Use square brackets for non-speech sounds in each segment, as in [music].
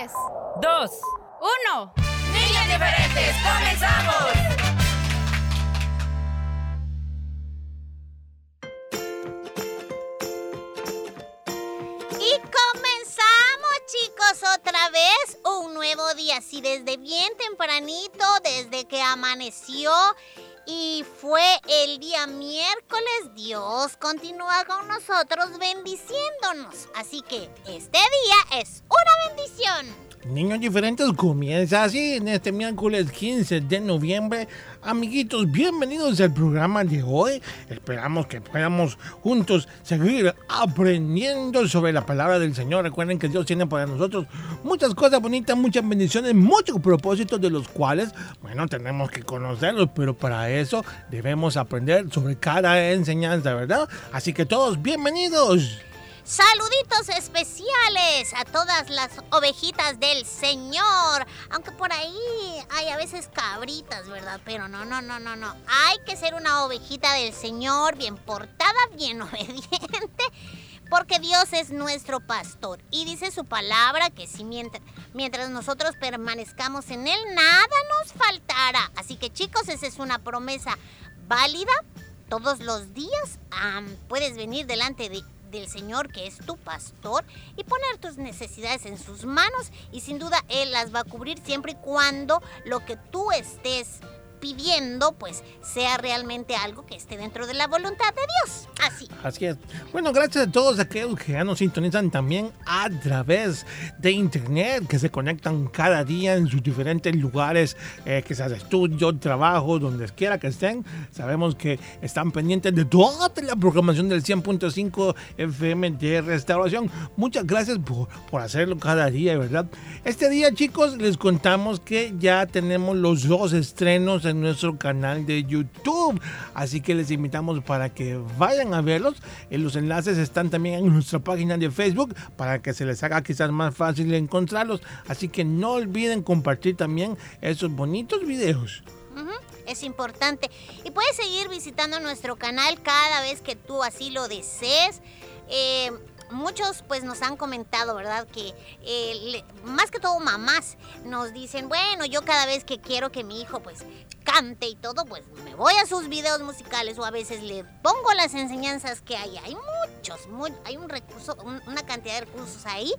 Tres, Dos. uno. Niños diferentes, comenzamos. Y comenzamos, chicos, otra vez un nuevo día. Así desde bien tempranito, desde que amaneció y fue el día miércoles, Dios continúa con nosotros bendiciéndonos. Así que este día es una bendición. Niños diferentes comienza así en este miércoles 15 de noviembre. Amiguitos, bienvenidos al programa de hoy. Esperamos que podamos juntos seguir aprendiendo sobre la palabra del Señor. Recuerden que Dios tiene para nosotros muchas cosas bonitas, muchas bendiciones, muchos propósitos de los cuales, bueno, tenemos que conocerlos, pero para eso debemos aprender sobre cada enseñanza, ¿verdad? Así que todos bienvenidos. Saluditos especiales a todas las ovejitas del Señor. Aunque por ahí hay a veces cabritas, ¿verdad? Pero no, no, no, no, no. Hay que ser una ovejita del Señor, bien portada, bien [laughs] obediente. Porque Dios es nuestro pastor. Y dice su palabra que si mientras, mientras nosotros permanezcamos en Él, nada nos faltará. Así que chicos, esa es una promesa válida. Todos los días puedes venir delante de del Señor que es tu pastor y poner tus necesidades en sus manos y sin duda Él las va a cubrir siempre y cuando lo que tú estés pidiendo pues sea realmente algo que esté dentro de la voluntad de Dios. Así. Así es. Bueno, gracias a todos aquellos que ya nos sintonizan también a través de internet, que se conectan cada día en sus diferentes lugares, eh, que sea estudio, trabajo, donde quiera que estén. Sabemos que están pendientes de toda la programación del 100.5 FM de Restauración. Muchas gracias por, por hacerlo cada día, ¿verdad? Este día, chicos, les contamos que ya tenemos los dos estrenos en nuestro canal de YouTube. Así que les invitamos para que vayan a verlos. Eh, Los enlaces están también en nuestra página de Facebook para que se les haga quizás más fácil encontrarlos. Así que no olviden compartir también esos bonitos videos. Es importante. Y puedes seguir visitando nuestro canal cada vez que tú así lo desees. Eh, muchos pues nos han comentado, ¿verdad? Que eh, más que todo mamás nos dicen, bueno, yo cada vez que quiero que mi hijo pues cante y todo, pues me voy a sus videos musicales o a veces le pongo las enseñanzas que hay. Hay muchos, mu- hay un recurso, un- una cantidad de recursos ahí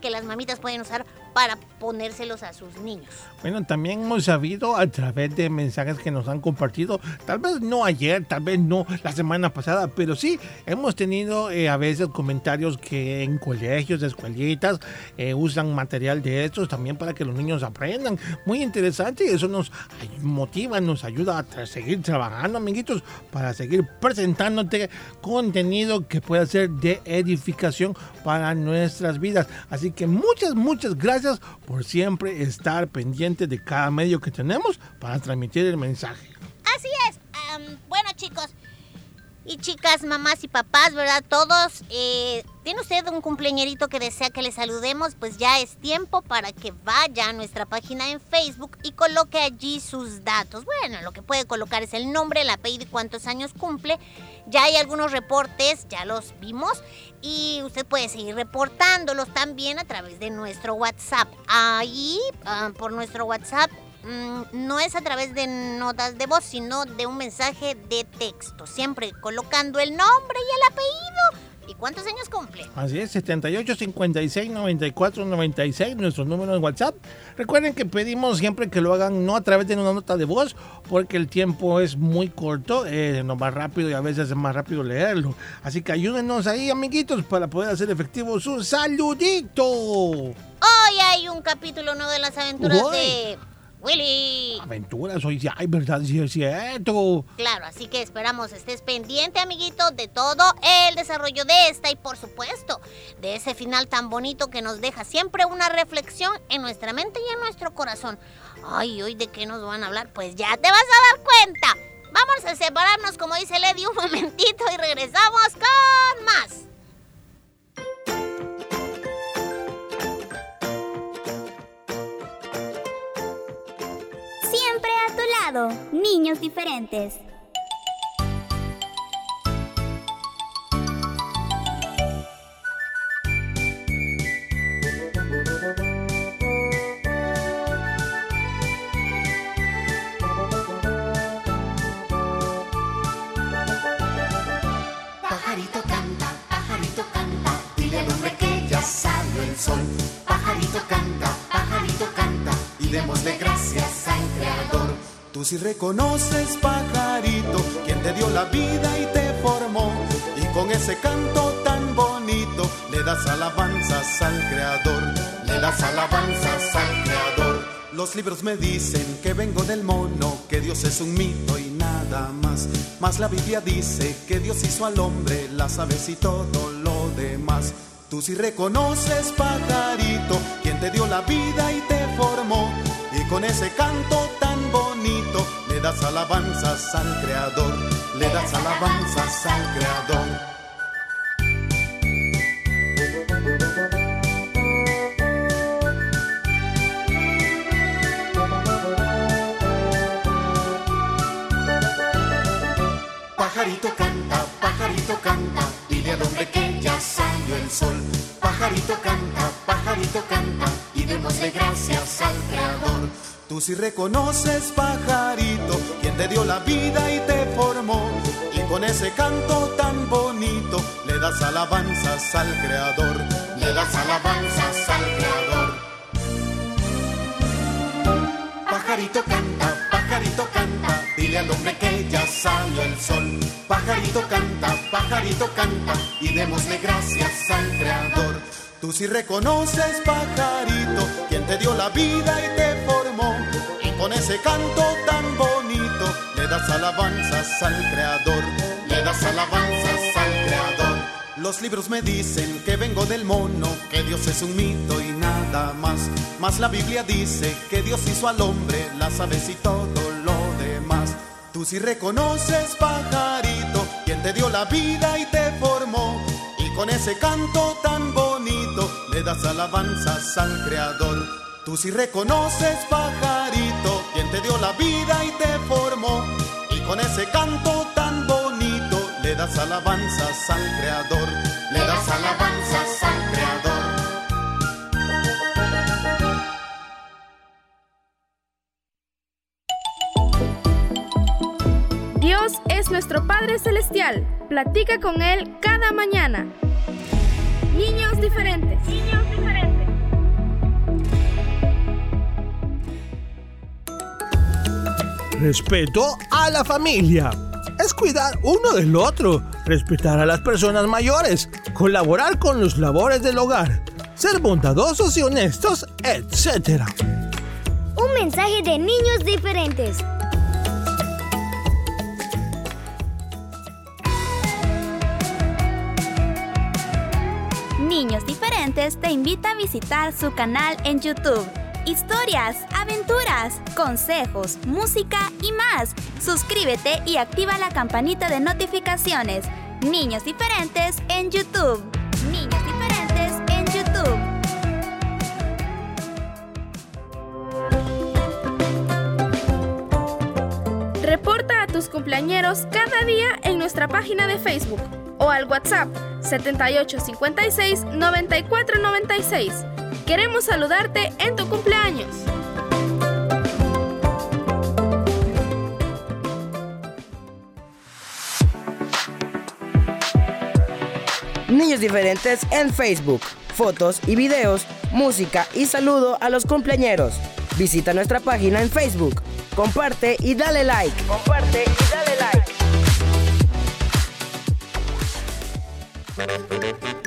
que las mamitas pueden usar para ponérselos a sus niños. Bueno, también hemos sabido a través de mensajes que nos han compartido, tal vez no ayer, tal vez no la semana pasada, pero sí hemos tenido eh, a veces comentarios que en colegios, escuelitas, eh, usan material de estos también para que los niños aprendan. Muy interesante y eso nos ay- nos ayuda a seguir trabajando, amiguitos, para seguir presentándote contenido que pueda ser de edificación para nuestras vidas. Así que muchas, muchas gracias por siempre estar pendiente de cada medio que tenemos para transmitir el mensaje. Así es. Am, bueno, chicos, Y chicas, mamás y papás, ¿verdad? Todos, eh, ¿tiene usted un cumpleañerito que desea que le saludemos? Pues ya es tiempo para que vaya a nuestra página en Facebook y coloque allí sus datos. Bueno, lo que puede colocar es el nombre, el apellido y cuántos años cumple. Ya hay algunos reportes, ya los vimos. Y usted puede seguir reportándolos también a través de nuestro WhatsApp. Ahí, ah, por nuestro WhatsApp, no es a través de notas de voz, sino de un mensaje de texto, siempre colocando el nombre y el apellido. ¿Y cuántos años cumple? Así es, 78 56 94 96, nuestro número de WhatsApp. Recuerden que pedimos siempre que lo hagan no a través de una nota de voz, porque el tiempo es muy corto, eh, no va rápido y a veces es más rápido leerlo. Así que ayúdenos ahí, amiguitos, para poder hacer efectivo su saludito. Hoy hay un capítulo nuevo de las aventuras de Willy. Aventuras, hoy sí, ay, verdad, sí es cierto. Claro, así que esperamos estés pendiente, amiguito, de todo el desarrollo de esta y por supuesto, de ese final tan bonito que nos deja siempre una reflexión en nuestra mente y en nuestro corazón. Ay, hoy de qué nos van a hablar, pues ya te vas a dar cuenta. Vamos a separarnos, como dice Lady, un momentito y regresamos con más. Niños diferentes. Si reconoces, pajarito, quien te dio la vida y te formó. Y con ese canto tan bonito le das alabanzas al Creador. Le das alabanzas al Creador. Los libros me dicen que vengo del mono, que Dios es un mito y nada más. Mas la Biblia dice que Dios hizo al hombre, las aves y todo lo demás. Tú si reconoces, pajarito, quien te dio la vida y te formó. Y con ese canto tan bonito le das alabanzas al Creador, le das alabanzas al Creador. Si reconoces, pajarito, quien te dio la vida y te formó. Y con ese canto tan bonito le das alabanzas al Creador, le das alabanzas al Creador. Pajarito canta, pajarito canta, dile al hombre que ya salió el sol. Pajarito canta, pajarito canta, y démosle gracias al Creador. Tú si reconoces, pajarito, quien te dio la vida y te formó. Y con ese canto tan bonito le das alabanzas al Creador, le das alabanzas al Creador. Los libros me dicen que vengo del mono, que Dios es un mito y nada más. Mas la Biblia dice que Dios hizo al hombre, las aves y todo lo demás. Tú si reconoces, pajarito, quien te dio la vida y te formó. Y con ese canto tan bonito le das alabanzas al Creador. Tú si reconoces, pajarito, quien te dio la vida y te formó. Y con ese canto tan le das alabanzas al Creador. Le das alabanzas al Creador. Dios es nuestro Padre Celestial. Platica con Él cada mañana. Niños diferentes. Niños diferentes. Respeto a la familia. Es cuidar uno del otro, respetar a las personas mayores, colaborar con los labores del hogar, ser bondadosos y honestos, etc. Un mensaje de niños diferentes. Niños Diferentes te invita a visitar su canal en YouTube. Historias, aventuras, consejos, música y más. Suscríbete y activa la campanita de notificaciones. Niños diferentes en YouTube. Niños diferentes en YouTube. Reporta a tus cumpleañeros cada día en nuestra página de Facebook o al WhatsApp 7856 9496. Queremos saludarte en tu cumpleaños. Niños diferentes en Facebook. Fotos y videos, música y saludo a los cumpleañeros. Visita nuestra página en Facebook. Comparte y dale like. Comparte y dale like.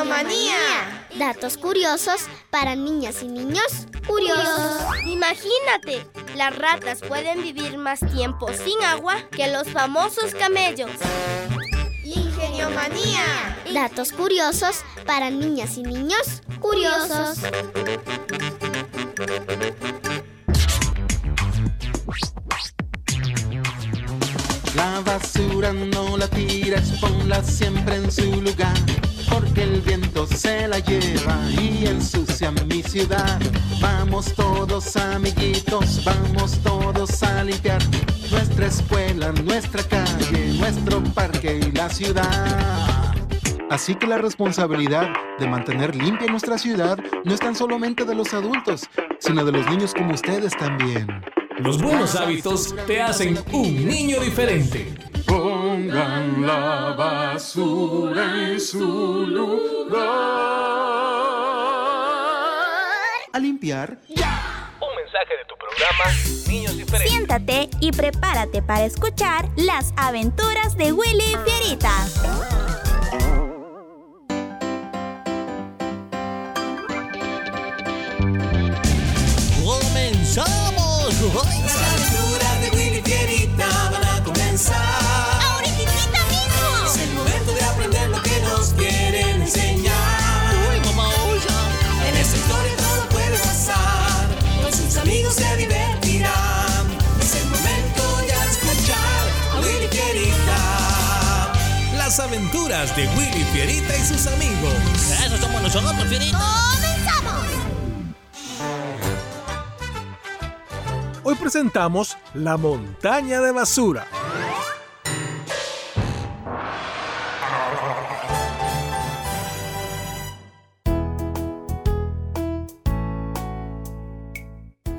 Ingeniomanía. Datos curiosos para niñas y niños curiosos. Imagínate, las ratas pueden vivir más tiempo sin agua que los famosos camellos. Ingeniomanía. Datos curiosos para niñas y niños curiosos. La basura no la tires, ponla siempre en su lugar. Porque el viento se la lleva y ensucia mi ciudad. Vamos todos amiguitos, vamos todos a limpiar nuestra escuela, nuestra calle, nuestro parque y la ciudad. Así que la responsabilidad de mantener limpia nuestra ciudad no es tan solamente de los adultos, sino de los niños como ustedes también. Los buenos hábitos te hacen un niño diferente. Pongan la basura en su lugar. A limpiar. Un mensaje de tu programa Niños Diferentes. Siéntate y prepárate para escuchar las aventuras de Willy Fierita. ¡Comenzamos! Las aventuras de Willy Fierita van a comenzar. ¡Ahorita mismo! Es el momento de aprender lo que nos quieren enseñar. ¡Uy, mamá, En esta historia todo puede pasar. Con sus amigos se divertirán. Es el momento de escuchar a Willy Fierita. Las aventuras de Willy Fierita y sus amigos. Eso somos nosotros, Fierita. ¡Comenzamos! Hoy presentamos La montaña de basura.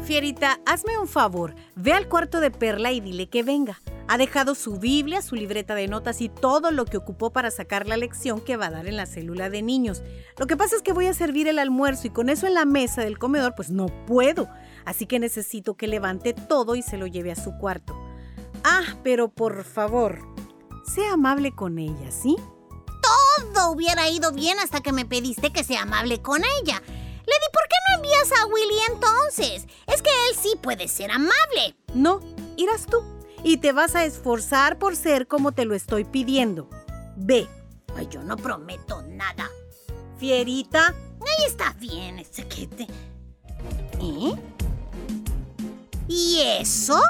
Fierita, hazme un favor. Ve al cuarto de Perla y dile que venga. Ha dejado su Biblia, su libreta de notas y todo lo que ocupó para sacar la lección que va a dar en la célula de niños. Lo que pasa es que voy a servir el almuerzo y con eso en la mesa del comedor pues no puedo. Así que necesito que levante todo y se lo lleve a su cuarto. Ah, pero por favor, sea amable con ella, ¿sí? Todo hubiera ido bien hasta que me pediste que sea amable con ella. Lady, ¿por qué no envías a Willy entonces? Es que él sí puede ser amable. No, irás tú. Y te vas a esforzar por ser como te lo estoy pidiendo. Ve. Ay, yo no prometo nada. Fierita. Ahí está bien, ese que te... ¿Eh? ¿Y eso?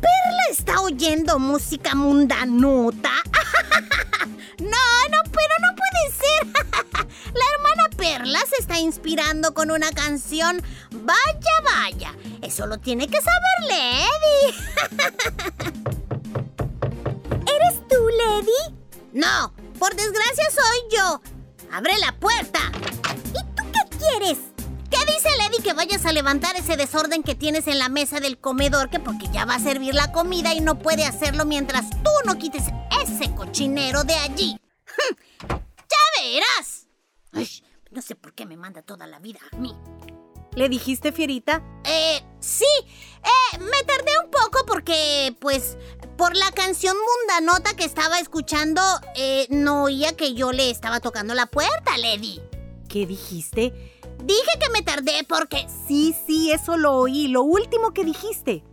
¿Perla está oyendo música mundanota? [laughs] no, no, pero no puede ser. [laughs] La hermana Perla se está inspirando con una canción. Vaya, vaya. Eso lo tiene que saber Lady. [laughs] ¿Eres tú, Lady? No, por desgracia soy yo. Abre la puerta. ¿Y tú qué quieres? ¿Qué dice Lady que vayas a levantar ese desorden que tienes en la mesa del comedor? Que porque ya va a servir la comida y no puede hacerlo mientras tú no quites ese cochinero de allí. ¡Ya verás! Ay, no sé por qué me manda toda la vida a mí. ¿Le dijiste, Fierita? Eh, sí. Eh, me tardé un poco porque, pues, por la canción mundanota que estaba escuchando, eh, no oía que yo le estaba tocando la puerta, Lady. ¿Qué dijiste? Dije que me tardé porque... Sí, sí, eso lo oí. Lo último que dijiste.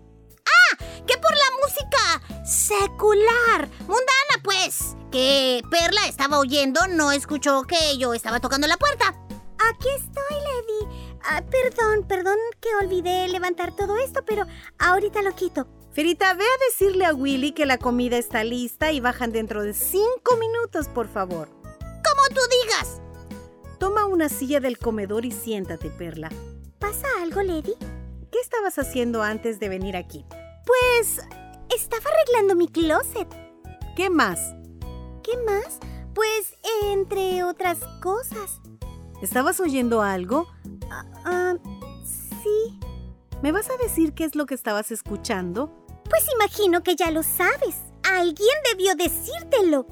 Ah, que por la música secular. Mundana, pues. Que Perla estaba oyendo, no escuchó que yo estaba tocando la puerta. Aquí estoy, Lady. Ah, perdón, perdón que olvidé levantar todo esto, pero ahorita lo quito. Ferita, ve a decirle a Willy que la comida está lista y bajan dentro de cinco minutos, por favor. Como tú digas. Toma una silla del comedor y siéntate, Perla. ¿Pasa algo, Lady? ¿Qué estabas haciendo antes de venir aquí? Pues estaba arreglando mi closet. ¿Qué más? ¿Qué más? Pues entre otras cosas. ¿Estabas oyendo algo? Ah, ah, sí. ¿Me vas a decir qué es lo que estabas escuchando? Pues imagino que ya lo sabes. Alguien debió decírtelo.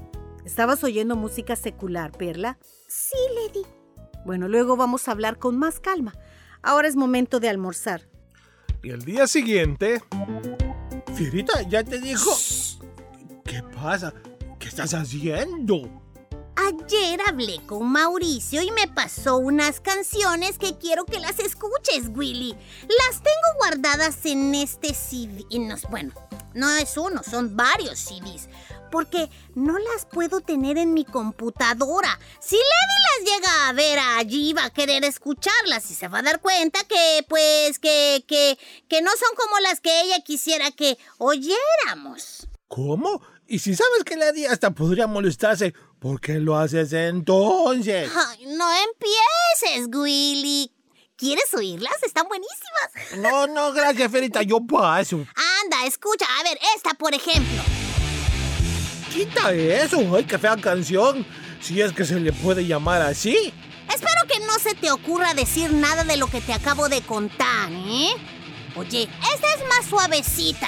¿Estabas oyendo música secular, Perla? Sí, Lady. Bueno, luego vamos a hablar con más calma. Ahora es momento de almorzar. Y el día siguiente... Fierita, ya te dijo... ¿Qué pasa? ¿Qué estás haciendo? Ayer hablé con Mauricio y me pasó unas canciones que quiero que las escuches, Willy. Las tengo guardadas en este CD. bueno, no es uno, son varios CDs. Porque no las puedo tener en mi computadora. Si Lady las llega a ver allí, va a querer escucharlas y se va a dar cuenta que, pues, que, que, que no son como las que ella quisiera que oyéramos. ¿Cómo? Y si sabes que Lady hasta podría molestarse, ¿por qué lo haces entonces? Ay, no empieces, Willy. ¿Quieres oírlas? Están buenísimas. No, no, gracias, Ferita, yo paso. Anda, escucha, a ver, esta por ejemplo. Quita eso, ay, qué fea canción. Si es que se le puede llamar así. Espero que no se te ocurra decir nada de lo que te acabo de contar, ¿eh? Oye, esta es más suavecita.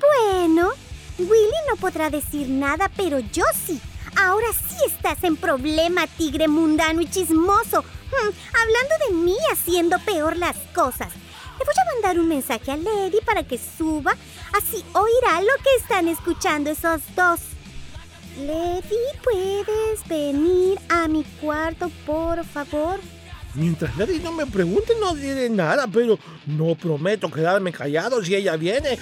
Bueno, Willy no podrá decir nada, pero yo sí. Ahora sí estás en problema, tigre mundano y chismoso. Hmm, hablando de mí haciendo peor las cosas. Le voy a mandar un mensaje a Lady para que suba, así oirá lo que están escuchando esos dos. Lady, ¿puedes venir a mi cuarto, por favor? Mientras Lady no me pregunte, no diré nada, pero no prometo quedarme callado si ella viene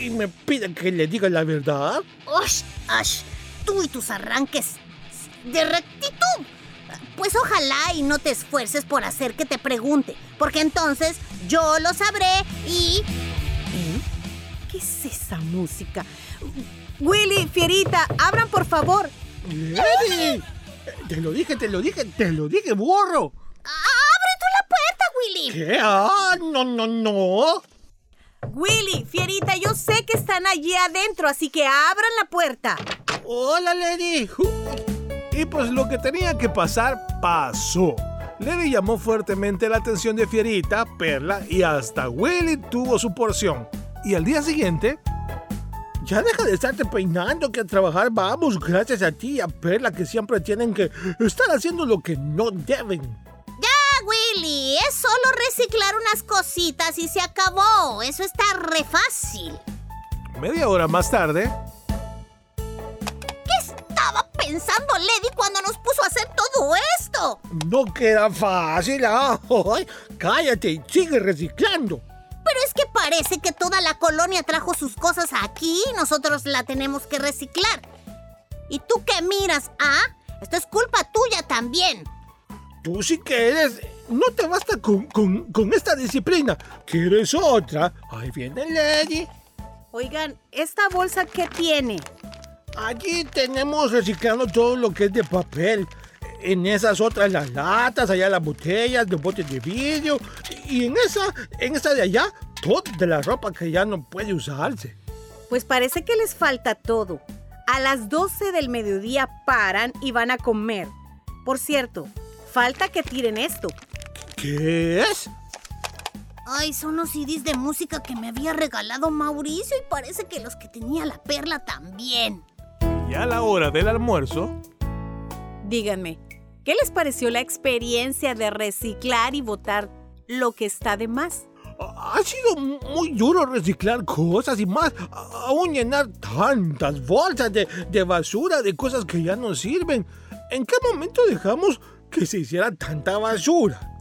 y me pide que le diga la verdad. ¡Ush! ¡Ush! Tú y tus arranques de rectitud. Pues ojalá y no te esfuerces por hacer que te pregunte, porque entonces yo lo sabré y... ¿Eh? ¿Qué es esa música? Willy, Fierita, abran por favor. ¡Lady! Te lo dije, te lo dije, te lo dije, burro. ¡Abre tú la puerta, Willy! ¿Qué? ¡Ah! No, no, no. Willy, Fierita, yo sé que están allí adentro, así que abran la puerta. Hola, Lady. Y pues lo que tenía que pasar, pasó. Lady llamó fuertemente la atención de Fierita, Perla y hasta Willy tuvo su porción. Y al día siguiente, ya deja de estarte peinando que a trabajar vamos gracias a ti y a Perla que siempre tienen que estar haciendo lo que no deben. Willy, es solo reciclar unas cositas y se acabó. Eso está re fácil. Media hora más tarde. ¿Qué estaba pensando Lady cuando nos puso a hacer todo esto? No queda fácil, ¿ah? Cállate y sigue reciclando. Pero es que parece que toda la colonia trajo sus cosas aquí y nosotros la tenemos que reciclar. ¿Y tú qué miras, ah? Esto es culpa tuya también. Tú sí que eres no te basta con, esta disciplina. ¿Quieres otra? Ahí viene Lady. Oigan, ¿esta bolsa qué tiene? Allí tenemos reciclando todo lo que es de papel. En esas otras las latas, allá las botellas, los botes de vidrio. Y en esa, en esta de allá, toda la ropa que ya no puede usarse. Pues parece que les falta todo. A las 12 del mediodía paran y van a comer. Por cierto, falta que tiren esto. ¿Qué es? Ay, son los CDs de música que me había regalado Mauricio y parece que los que tenía la perla también. Y a la hora del almuerzo. Díganme, ¿qué les pareció la experiencia de reciclar y botar lo que está de más? Ha sido muy duro reciclar cosas y más, aún llenar tantas bolsas de, de basura de cosas que ya no sirven. ¿En qué momento dejamos que se hiciera tanta basura?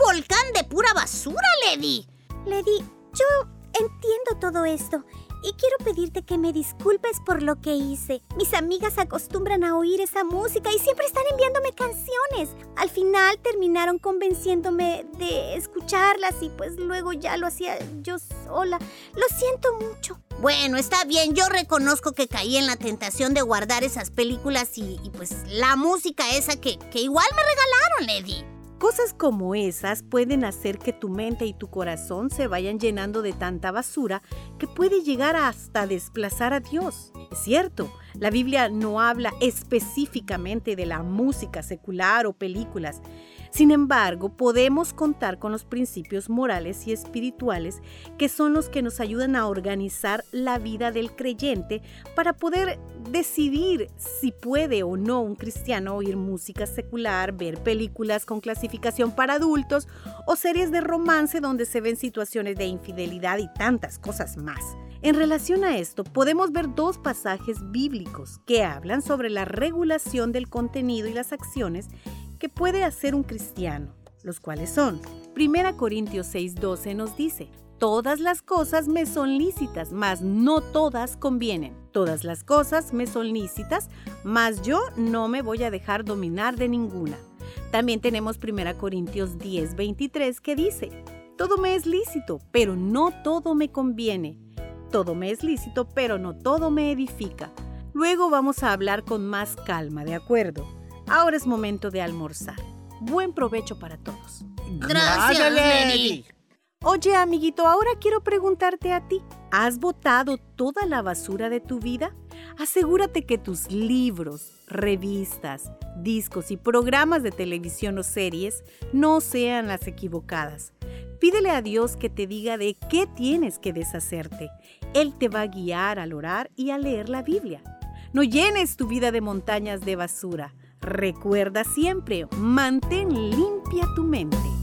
volcán de pura basura, Lady. Lady, yo entiendo todo esto y quiero pedirte que me disculpes por lo que hice. Mis amigas acostumbran a oír esa música y siempre están enviándome canciones. Al final terminaron convenciéndome de escucharlas y pues luego ya lo hacía yo sola. Lo siento mucho. Bueno, está bien, yo reconozco que caí en la tentación de guardar esas películas y, y pues la música esa que, que igual me regalaron, Lady. Cosas como esas pueden hacer que tu mente y tu corazón se vayan llenando de tanta basura que puede llegar hasta desplazar a Dios. Es cierto, la Biblia no habla específicamente de la música secular o películas, sin embargo, podemos contar con los principios morales y espirituales que son los que nos ayudan a organizar la vida del creyente para poder decidir si puede o no un cristiano oír música secular, ver películas con clasificación para adultos o series de romance donde se ven situaciones de infidelidad y tantas cosas más. En relación a esto, podemos ver dos pasajes bíblicos que hablan sobre la regulación del contenido y las acciones que puede hacer un cristiano, los cuales son, 1 Corintios 6:12 nos dice, Todas las cosas me son lícitas, mas no todas convienen. Todas las cosas me son lícitas, mas yo no me voy a dejar dominar de ninguna. También tenemos 1 Corintios 10:23 que dice, Todo me es lícito, pero no todo me conviene. Todo me es lícito, pero no todo me edifica. Luego vamos a hablar con más calma, ¿de acuerdo? Ahora es momento de almorzar. Buen provecho para todos. Gracias, Lady. Oye, amiguito, ahora quiero preguntarte a ti. ¿Has botado toda la basura de tu vida? Asegúrate que tus libros, revistas, discos y programas de televisión o series no sean las equivocadas. Pídele a Dios que te diga de qué tienes que deshacerte. Él te va a guiar al orar y a leer la Biblia. No llenes tu vida de montañas de basura. Recuerda siempre, mantén limpia tu mente.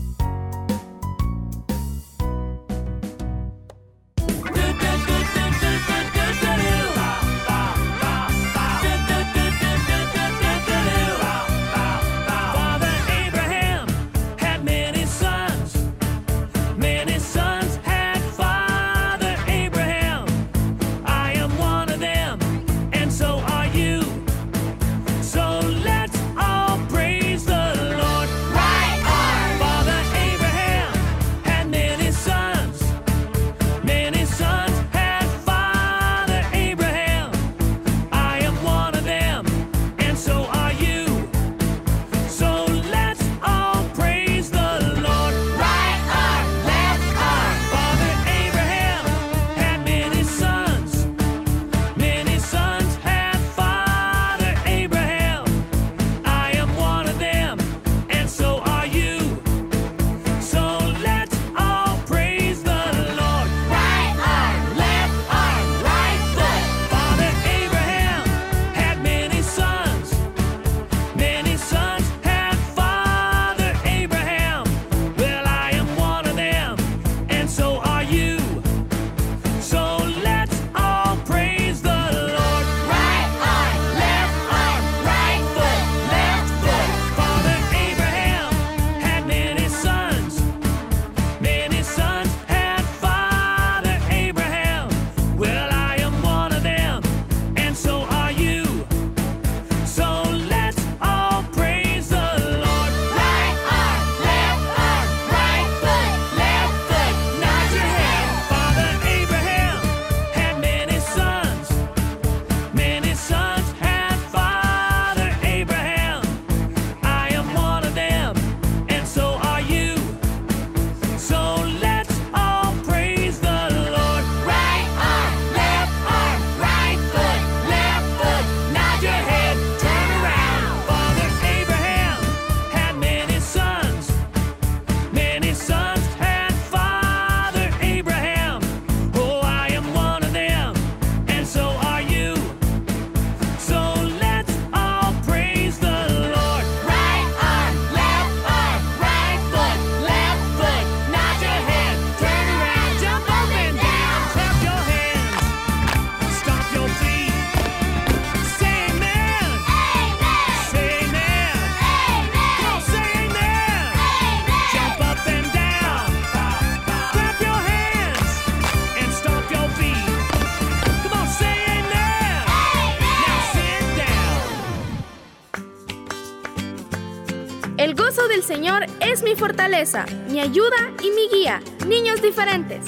Mi fortaleza, mi ayuda y mi guía. Niños diferentes.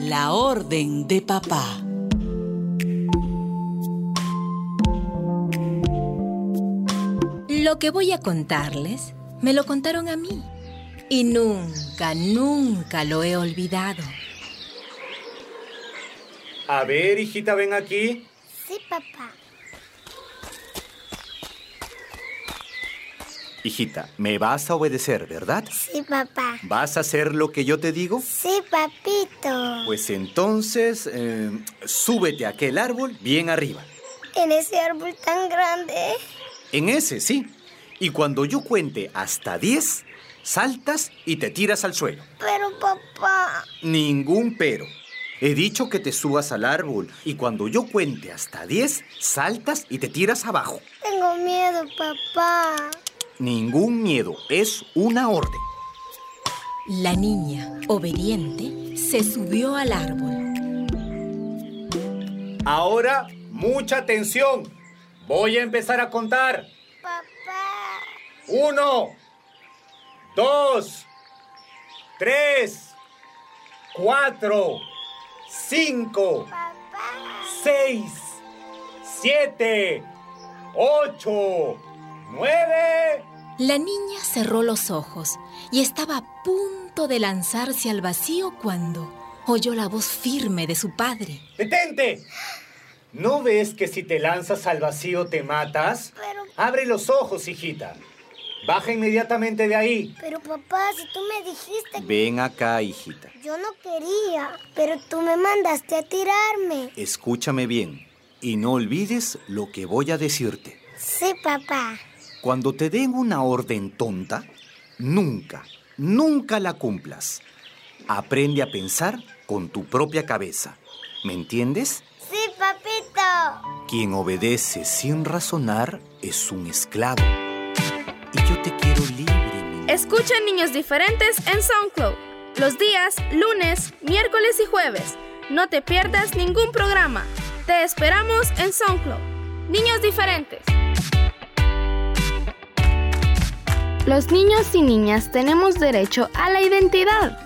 La orden de papá. Lo que voy a contarles, me lo contaron a mí. Y nunca, nunca lo he olvidado. A ver, hijita, ven aquí. Sí, papá. Hijita, me vas a obedecer, ¿verdad? Sí, papá. ¿Vas a hacer lo que yo te digo? Sí, papito. Pues entonces, eh, súbete a aquel árbol bien arriba. ¿En ese árbol tan grande? En ese, sí. Y cuando yo cuente hasta 10, saltas y te tiras al suelo. Pero, papá. Ningún pero. He dicho que te subas al árbol y cuando yo cuente hasta 10, saltas y te tiras abajo. Tengo miedo, papá. Ningún miedo, es una orden. La niña, obediente, se subió al árbol. Ahora, mucha atención. Voy a empezar a contar. Papá. Uno, dos, tres, cuatro, cinco, seis, siete, ocho, nueve. La niña cerró los ojos y estaba a punto de lanzarse al vacío cuando oyó la voz firme de su padre. ¡Detente! ¿No ves que si te lanzas al vacío te matas? Abre los ojos, hijita. Baja inmediatamente de ahí. Pero papá, si tú me dijiste Ven acá, hijita. Yo no quería, pero tú me mandaste a tirarme. Escúchame bien y no olvides lo que voy a decirte. Sí, papá. Cuando te den una orden tonta, nunca, nunca la cumplas. Aprende a pensar con tu propia cabeza. ¿Me entiendes? Sí, papito. Quien obedece sin razonar es un esclavo. Y yo te quiero libre. Escuchen Niños Diferentes en SoundCloud. Los días lunes, miércoles y jueves. No te pierdas ningún programa. Te esperamos en SoundCloud. Niños Diferentes. Los niños y niñas tenemos derecho a la identidad.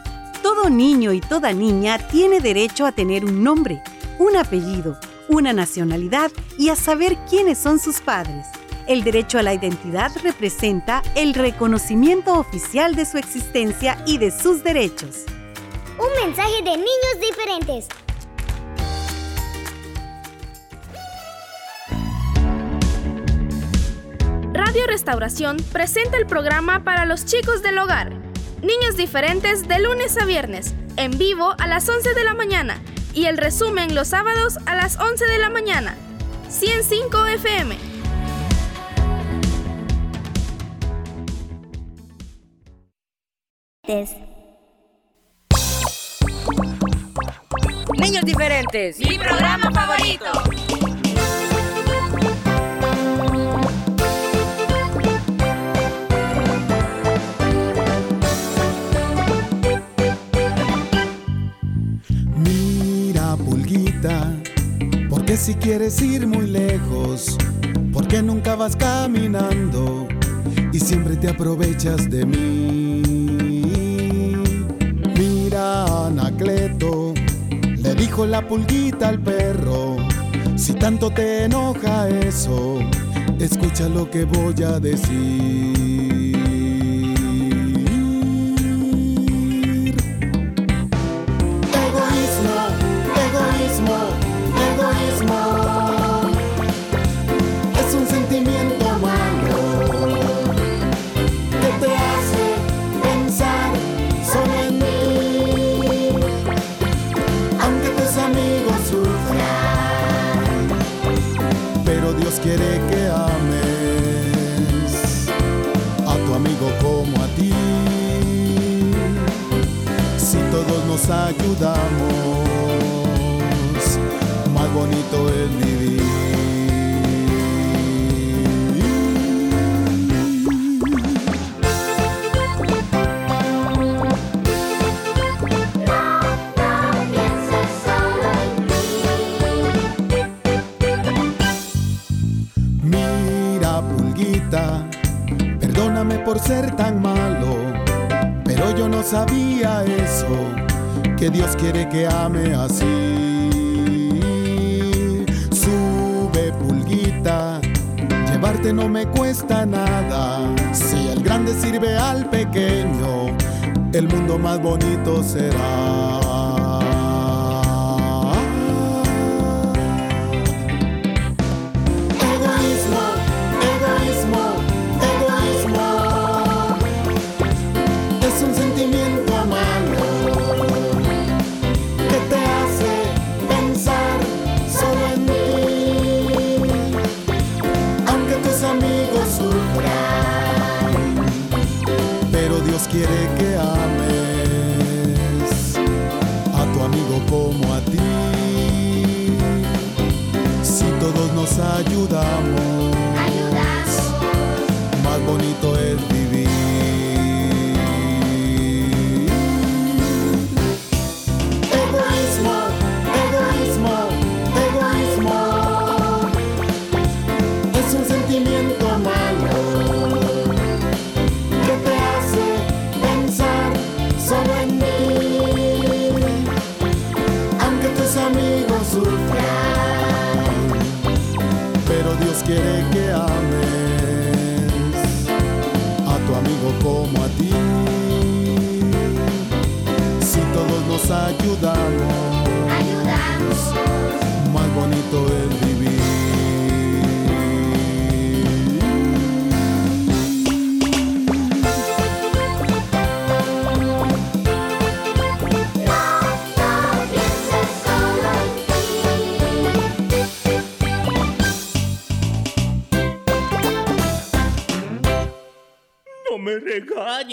Todo niño y toda niña tiene derecho a tener un nombre, un apellido, una nacionalidad y a saber quiénes son sus padres. El derecho a la identidad representa el reconocimiento oficial de su existencia y de sus derechos. Un mensaje de niños diferentes. Radio Restauración presenta el programa para los chicos del hogar. Niños diferentes de lunes a viernes, en vivo a las 11 de la mañana y el resumen los sábados a las 11 de la mañana. 105 FM. Niños diferentes. Mi programa favorito. Mira, pulguita, porque si quieres ir muy lejos, porque nunca vas caminando y siempre te aprovechas de mí. Anacleto, le dijo la pulguita al perro, si tanto te enoja eso, escucha lo que voy a decir. ayudamos. Más bonito es vivir.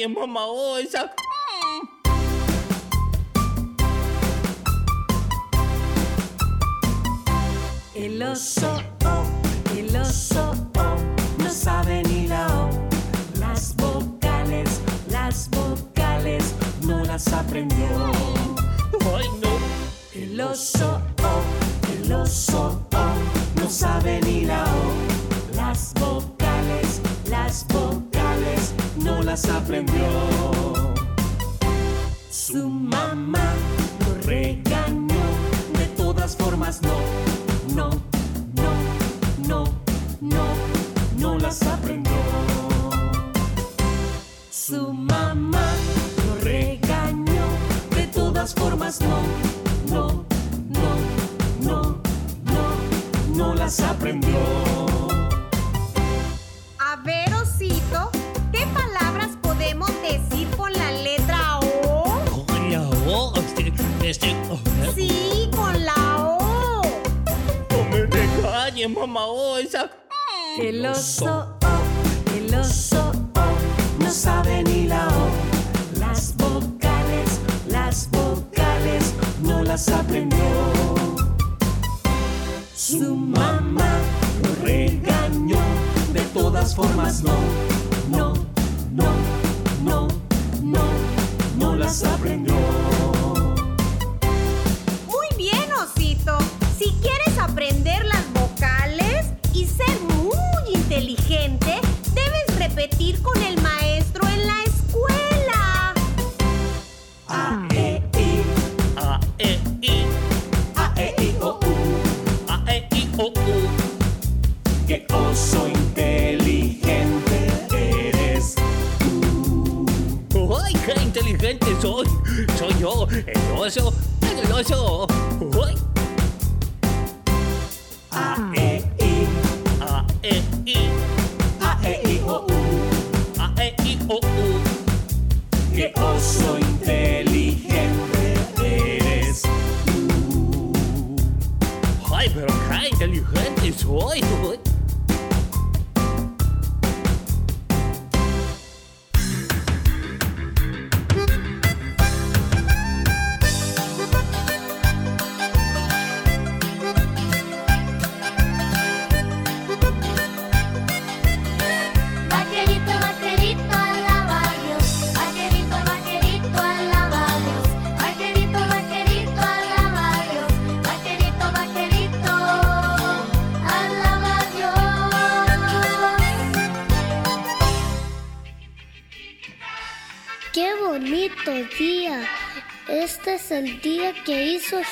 Regañes, mamá Su mamá lo regañó, de todas formas no, no, no, no, no, no las aprendió. A ver, osito, ¿qué palabras podemos decir con la letra O? Con la O, este, este, oh, Sí, con la O. no me regañes, mamá Osa. El oso, oh, el oso, oh, no sabe ni la O. Las vocales, las vocales, no las aprendió. Su mamá lo regañó, de todas formas no, no, no, no, no, no las aprendió. Muy bien, osito. Si quieres aprender las vocales y ser muy inteligente, debes repetir con el maestro soy! Soy yo, el oso, el oso. ¡Ay! A, E, I, A, E, I, A, E, I, O, U. A, E, I, O, U. Qué oso inteligente eres. ¡Ay, pero qué inteligente soy! ¡Ay!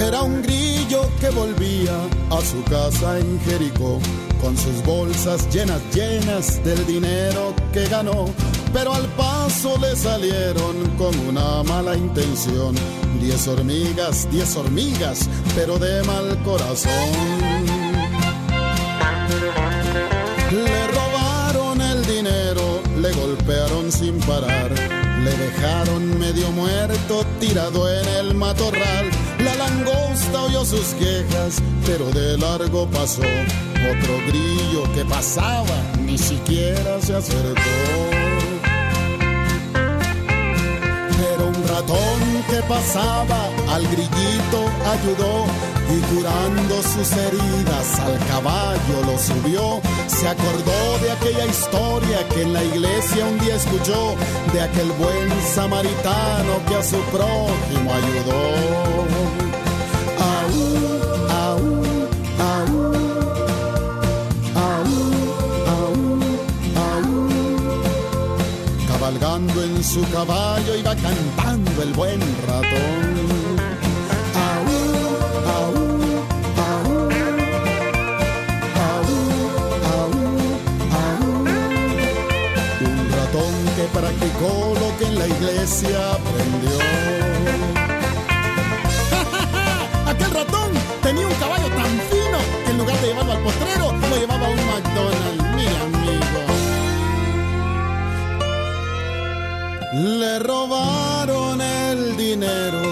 Era un grillo que volvía a su casa en Jericó con sus bolsas llenas, llenas del dinero que ganó. Pero al paso le salieron con una mala intención. Diez hormigas, diez hormigas, pero de mal corazón. Le robaron el dinero, le golpearon sin parar, le dejaron medio muerto tirado en el matorral. La langosta oyó sus quejas, pero de largo pasó. Otro grillo que pasaba, ni siquiera se acercó. Pero un ratón que pasaba al grillito ayudó y curando sus heridas al caballo lo subió. Se acordó de aquella historia que en la iglesia un día escuchó, de aquel buen samaritano que a su prójimo ayudó. En su caballo iba cantando el buen ratón. Un ratón que practicó lo que en la iglesia aprendió. [laughs] Aquel ratón tenía un caballo tan fino que en lugar de llevarlo al potrero, Le robaron el dinero,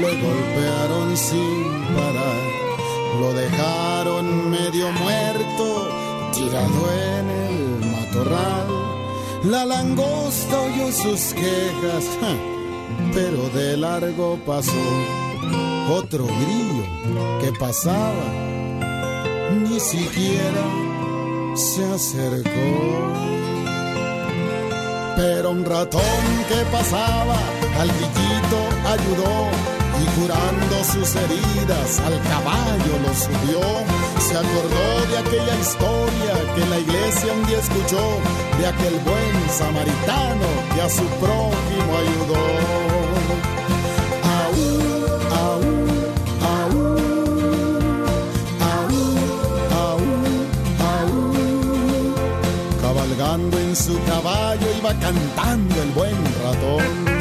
le golpearon sin parar, lo dejaron medio muerto, tirado en el matorral. La langosta oyó sus quejas, ja, pero de largo pasó. Otro grillo que pasaba, ni siquiera se acercó. Pero un ratón que pasaba al villito ayudó y curando sus heridas al caballo lo subió. Se acordó de aquella historia que en la iglesia un día escuchó, de aquel buen samaritano que a su prójimo ayudó. Aún, aún, aún, aún, aún, aún, cabalgando en su caballo cantando el buen ratón.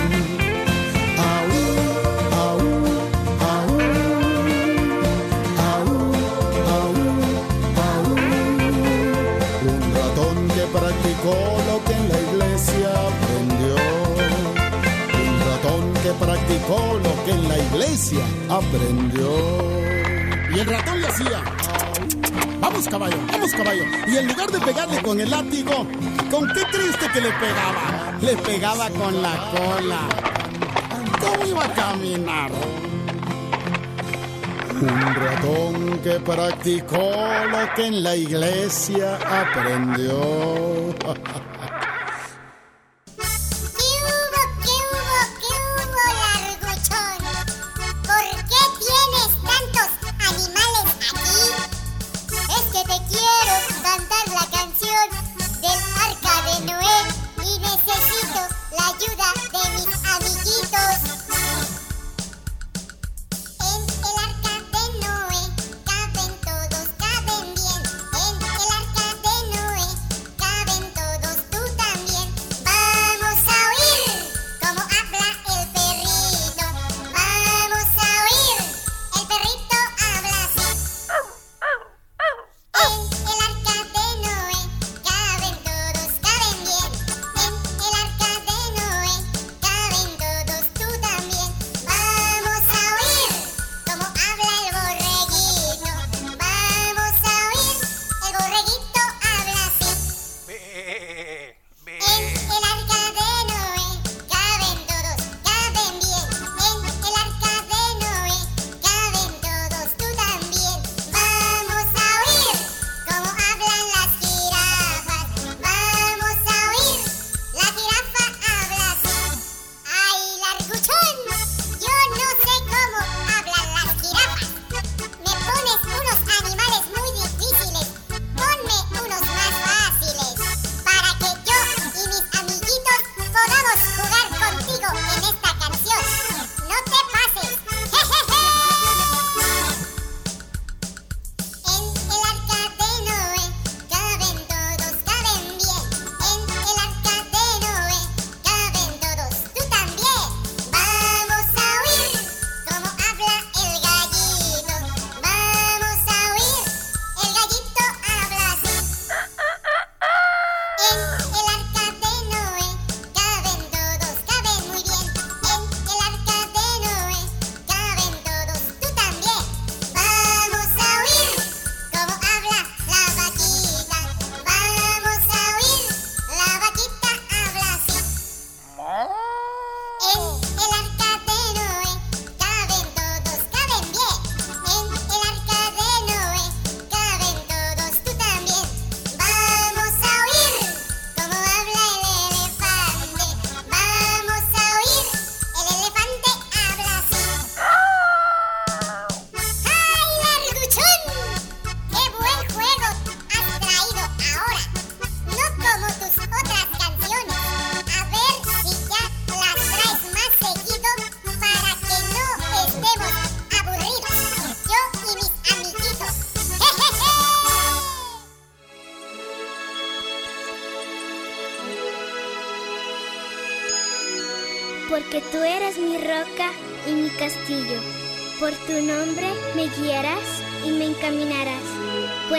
practicó lo que en la iglesia aprendió. Un ratón que practicó lo que en la iglesia aprendió. Y el ratón le hacía. Vamos, caballo, vamos, caballo. Y en lugar de pegarle con el látigo, ¿con qué triste que le pegaba? Le pegaba con la cola. ¿Cómo iba a caminar? Un ratón que practicó lo que en la iglesia aprendió.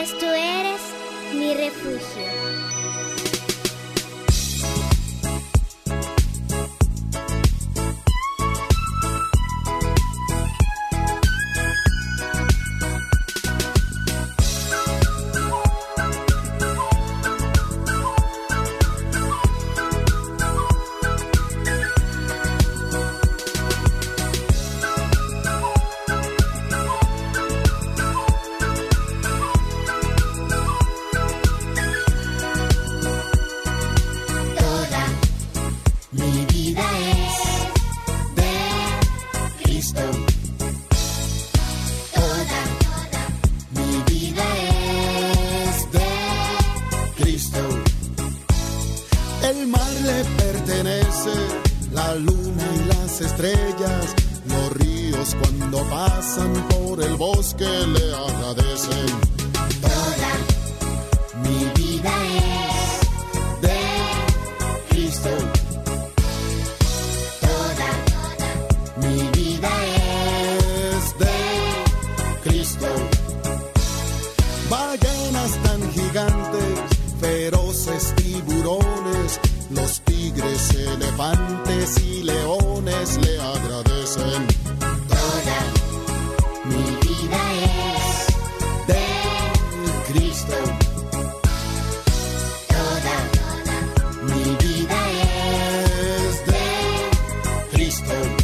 pues tú eres mi refugio. Oh.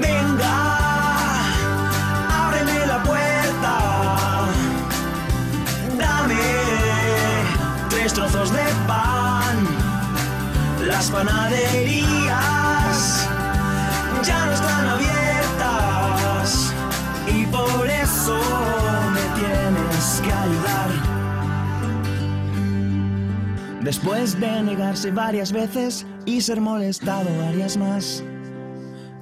Venga, ábreme la puerta, dame tres trozos de pan. Las panaderías ya no están abiertas y por eso me tienes que ayudar. Después de negarse varias veces y ser molestado varias más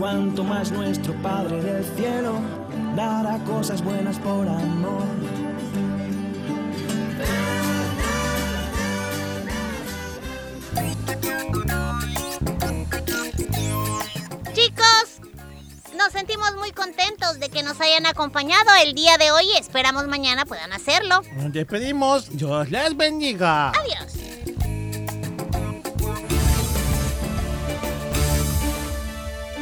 cuanto más nuestro Padre del cielo dará cosas buenas por amor. Chicos, nos sentimos muy contentos de que nos hayan acompañado el día de hoy. Esperamos mañana puedan hacerlo. Nos despedimos. Dios les bendiga. Adiós.